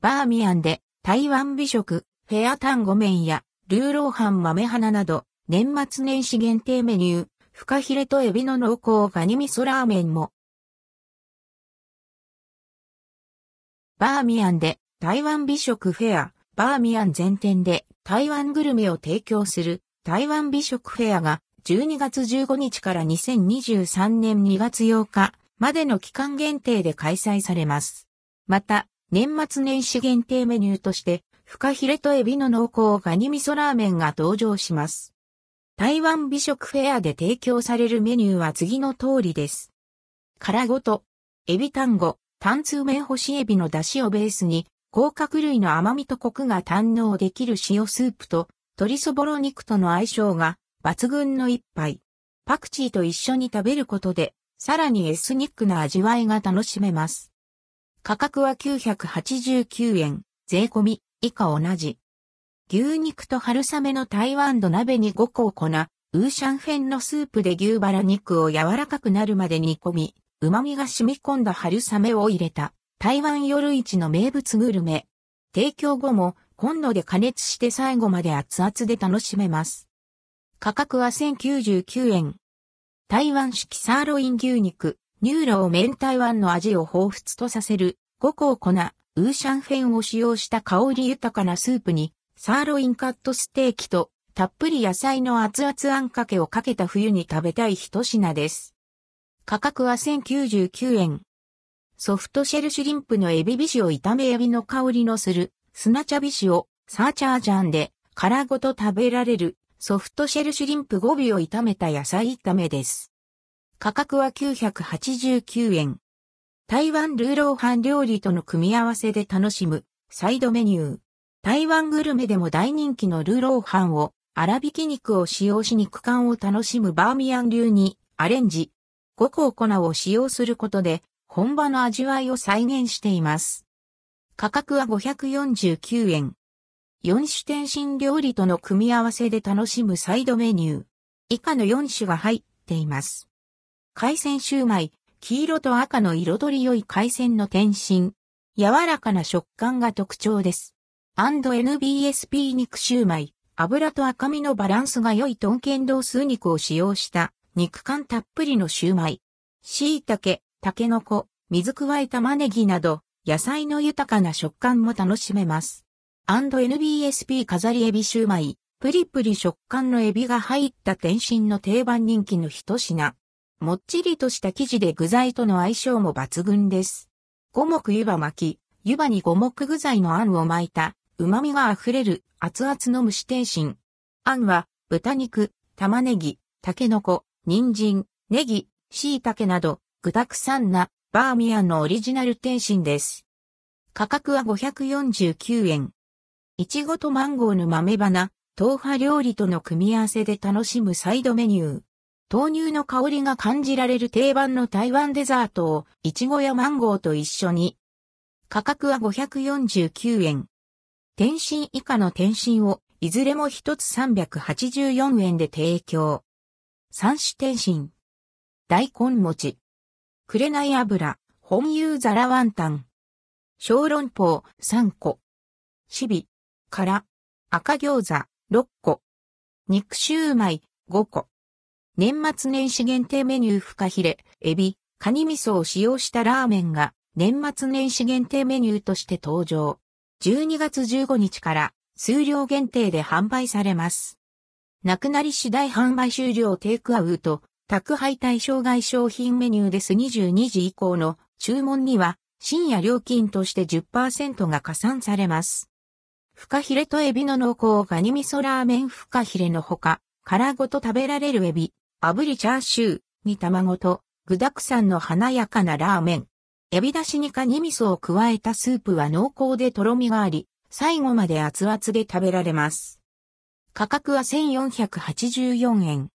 バーミヤンで台湾美食、フェアタンゴ麺やルーローハン豆花など、年末年始限定メニュー、フカヒレとエビの濃厚ガニ味噌ラーメンも。バーミヤンで台湾美食フェア、バーミヤン全店で台湾グルメを提供する台湾美食フェアが12月15日から2023年2月8日までの期間限定で開催されます。また、年末年始限定メニューとして、フカヒレとエビの濃厚ガニ味噌ラーメンが登場します。台湾美食フェアで提供されるメニューは次の通りです。殻ごと、エビ単語、単通麺干しエビの出汁をベースに、甲殻類の甘みとコクが堪能できる塩スープと、鶏そぼろ肉との相性が抜群の一杯。パクチーと一緒に食べることで、さらにエスニックな味わいが楽しめます。価格は989円、税込み、以下同じ。牛肉と春雨の台湾土鍋に5個を粉、ウーシャンフェンのスープで牛バラ肉を柔らかくなるまで煮込み、旨味が染み込んだ春雨を入れた台湾夜市の名物グルメ。提供後もコンロで加熱して最後まで熱々で楽しめます。価格は1099円。台湾式サーロイン牛肉、ニューロー麺、台湾の味を彷彿とさせる五香粉、ウーシャンフェンを使用した香り豊かなスープに、サーロインカットステーキとたっぷり野菜の熱々あんかけをかけた冬に食べたい一品です。価格は1099円。ソフトシェルシュリンプのエビビシを炒めエビの香りのする砂茶ビシをサーチャージャンで殻ごと食べられるソフトシェルシュリンプ5尾を炒めた野菜炒めです。価格は989円。台湾ルーローハン料理との組み合わせで楽しむサイドメニュー。台湾グルメでも大人気のルーローハンを粗挽き肉を使用し肉感を楽しむバーミヤン流にアレンジ。五香粉を使用することで本場の味わいを再現しています。価格は549円。4種点心料理との組み合わせで楽しむサイドメニュー。以下の4種が入っています。海鮮シューマイ、黄色と赤の彩り良い海鮮の天津。柔らかな食感が特徴です。&NBSP 肉シューマイ、油と赤身のバランスが良いトンケンドース肉を使用した肉感たっぷりのシューマイ。椎茸、タケノコ、水加え玉ねぎなど、野菜の豊かな食感も楽しめます。&NBSP 飾りエビシューマイ、プリプリ食感のエビが入った天津の定番人気の一品。もっちりとした生地で具材との相性も抜群です。五目湯葉巻き、湯葉に五目具材のあんを巻いた、旨味が溢れる熱々の蒸し天津。あんは、豚肉、玉ねぎ、タケノコ、人参、ネギ、椎茸など、具沢山なバーミヤンのオリジナル天津です。価格は549円。いちごとマンゴーの豆花、豆腐料理との組み合わせで楽しむサイドメニュー。豆乳の香りが感じられる定番の台湾デザートを、いちごやマンゴーと一緒に。価格は549円。天津以下の天津を、いずれも一つ384円で提供。三種天津。大根餅。紅油、本油皿ワンタン。小籠包3個。シビ、から赤餃子6個。肉シューマイ5個。年末年始限定メニューフカヒレ、エビ、カニ味噌を使用したラーメンが年末年始限定メニューとして登場。12月15日から数量限定で販売されます。なくなり次第販売終了テイクアウト、宅配対象外商品メニューです22時以降の注文には深夜料金として10%が加算されます。フカヒレとエビの濃厚ガニ味噌ラーメンフカヒレのほか、殻ごと食べられるエビ、炙りチャーシュー、に卵と具沢山の華やかなラーメン。エビ出しにカニ味噌を加えたスープは濃厚でとろみがあり、最後まで熱々で食べられます。価格は1484円。